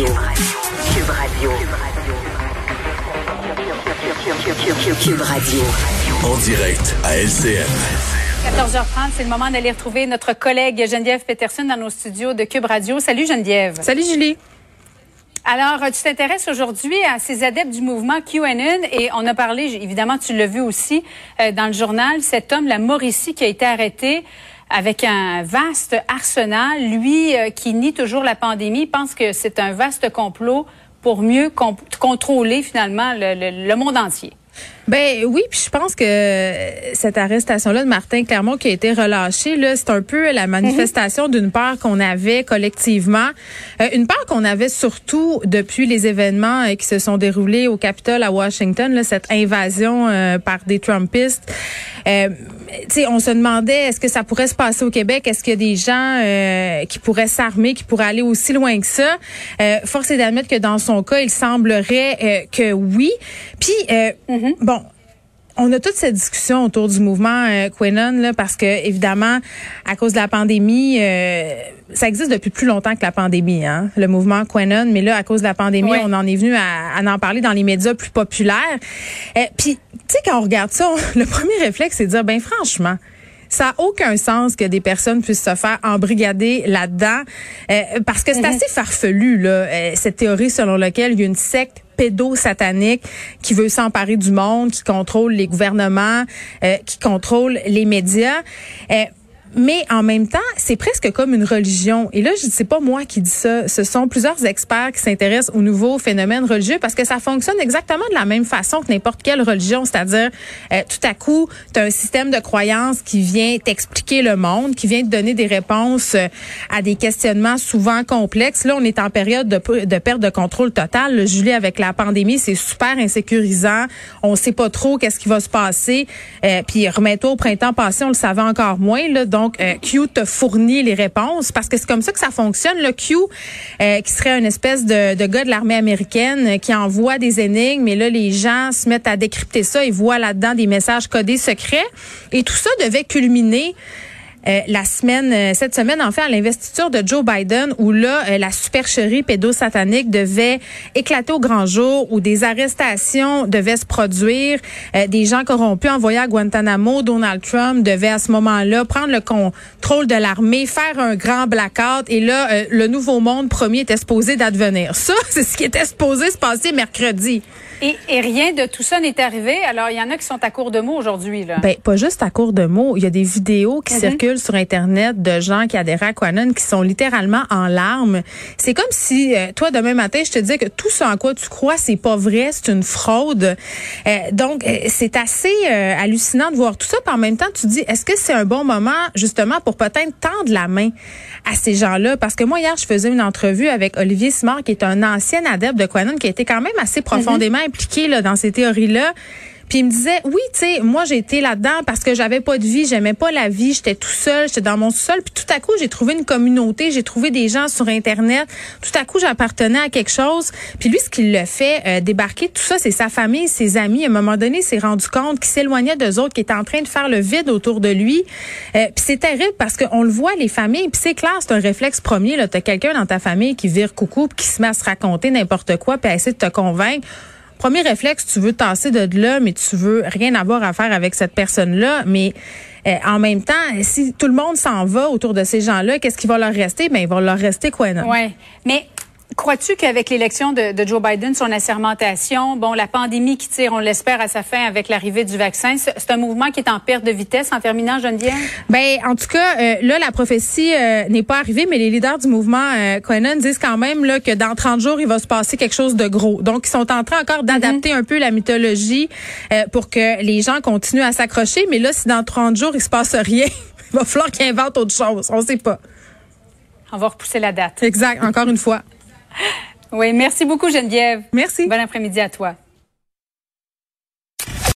Radio. Cube Radio. Cube Radio. En direct à LCN. 14h30, c'est le moment d'aller retrouver notre collègue Geneviève Peterson dans nos studios de Cube Radio. Salut Geneviève. Salut Julie. Alors, tu t'intéresses aujourd'hui à ces adeptes du mouvement QAnon et on a parlé, évidemment, tu l'as vu aussi euh, dans le journal, cet homme, la Mauricie, qui a été arrêté avec un vaste arsenal. Lui, euh, qui nie toujours la pandémie, pense que c'est un vaste complot pour mieux contrôler finalement le monde entier. Ben oui, puis je pense que cette arrestation-là de Martin Clermont qui a été relâché, là, c'est un peu la manifestation d'une peur qu'on avait collectivement, euh, une peur qu'on avait surtout depuis les événements euh, qui se sont déroulés au Capitole à Washington, là, cette invasion euh, par des Trumpistes. On se demandait est-ce que ça pourrait se passer au Québec, est-ce qu'il y a des gens qui pourraient s'armer, qui pourraient aller aussi loin que ça? force est d'admettre que dans son cas, il semblerait que oui. Puis mm-hmm. bon on a toute cette discussion autour du mouvement euh, là, parce que évidemment, à cause de la pandémie, euh, ça existe depuis plus longtemps que la pandémie, hein, le mouvement Quenon. Mais là, à cause de la pandémie, on en est venu à, en parler dans les médias plus populaires. Euh, Puis, tu sais, quand on regarde ça, le premier réflexe, c'est de dire, ben franchement, ça n'a aucun sens que des personnes puissent se faire embrigader là-dedans euh, parce que c'est mm-hmm. assez farfelu là, euh, cette théorie selon laquelle il y a une secte pédo-satanique qui veut s'emparer du monde, qui contrôle les gouvernements, euh, qui contrôle les médias. Mais en même temps, c'est presque comme une religion. Et là, je ne sais pas moi qui dis ça. Ce sont plusieurs experts qui s'intéressent aux nouveaux phénomènes religieux parce que ça fonctionne exactement de la même façon que n'importe quelle religion. C'est-à-dire, euh, tout à coup, tu as un système de croyances qui vient t'expliquer le monde, qui vient te donner des réponses euh, à des questionnements souvent complexes. Là, on est en période de, perte de contrôle total. Le Julie, avec la pandémie, c'est super insécurisant. On sait pas trop qu'est-ce qui va se passer. Euh, puis remets-toi au printemps passé, on le savait encore moins. Là, euh, Q te fournit les réponses parce que c'est comme ça que ça fonctionne. Le Q, euh, qui serait une espèce de, de gars de l'armée américaine euh, qui envoie des énigmes, et là, les gens se mettent à décrypter ça et voient là-dedans des messages codés secrets. Et tout ça devait culminer euh, la semaine, euh, cette semaine, en fait, à l'investiture de Joe Biden, où là, euh, la supercherie pédosatanique devait éclater au grand jour, où des arrestations devaient se produire, des gens corrompus envoyés à Guantanamo, Donald Trump devait à ce moment-là prendre le contrôle de l'armée, faire un grand blackout, et là, le nouveau monde premier était supposé d'advenir. Ça, c'est ce qui était supposé se passer mercredi. Et, et, rien de tout ça n'est arrivé. Alors, il y en a qui sont à court de mots aujourd'hui. Là. Ben, pas juste à court de mots. Il y a des vidéos qui mm-hmm. circulent sur Internet de gens qui adhèrent à Quanon qui sont littéralement en larmes. C'est comme si, euh, toi, demain matin, je te disais que tout ce en quoi tu crois, c'est pas vrai, c'est une fraude. Euh, donc, euh, c'est assez hallucinant de voir tout ça. Puis en même temps, tu te dis, est-ce que c'est un bon moment, justement, pour peut-être tendre la main à ces gens-là? Parce que moi, hier, je faisais une entrevue avec Olivier Simard, qui est un ancien adepte de Quanon, qui a été quand même assez profondément mm-hmm. Impliqué là, dans ces théories-là. Puis il me disait, oui, tu sais, moi j'ai été là-dedans parce que j'avais pas de vie, j'aimais pas la vie, j'étais tout seul, j'étais dans mon sol. Puis tout à coup, j'ai trouvé une communauté, j'ai trouvé des gens sur Internet. Tout à coup, j'appartenais à quelque chose. Puis lui, ce qui le fait euh, débarquer, tout ça, c'est sa famille, ses amis. À un moment donné, il s'est rendu compte qu'il s'éloignait d'eux autres, qu'il était en train de faire le vide autour de lui. Euh, puis c'est terrible parce qu'on le voit, les familles. Puis c'est clair, c'est un réflexe premier. Tu as quelqu'un dans ta famille qui vire coucou, qui se met à se raconter n'importe quoi, puis à essayer de te convaincre premier réflexe, tu veux tasser de là, mais tu veux rien avoir à faire avec cette personne-là. Mais euh, en même temps, si tout le monde s'en va autour de ces gens-là, qu'est-ce qui va leur rester? Ben, il va leur rester quoi, non? Ouais. Mais Crois-tu qu'avec l'élection de, de, Joe Biden, son assermentation, bon, la pandémie qui tire, on l'espère, à sa fin avec l'arrivée du vaccin, c'est un mouvement qui est en perte de vitesse en terminant, Geneviève? Ben, en tout cas, euh, là, la prophétie euh, n'est pas arrivée, mais les leaders du mouvement euh, disent quand même là, que dans 30 jours, il va se passer quelque chose de gros. Donc, ils sont en train encore d'adapter mm-hmm. un peu la mythologie euh, pour que les gens continuent à s'accrocher. Mais là, si dans 30 jours, il se passe rien, il va falloir qu'ils inventent autre chose. On sait pas. On va repousser la date. Exact, encore une fois. Oui, merci beaucoup Geneviève. Merci. Bon après-midi à toi.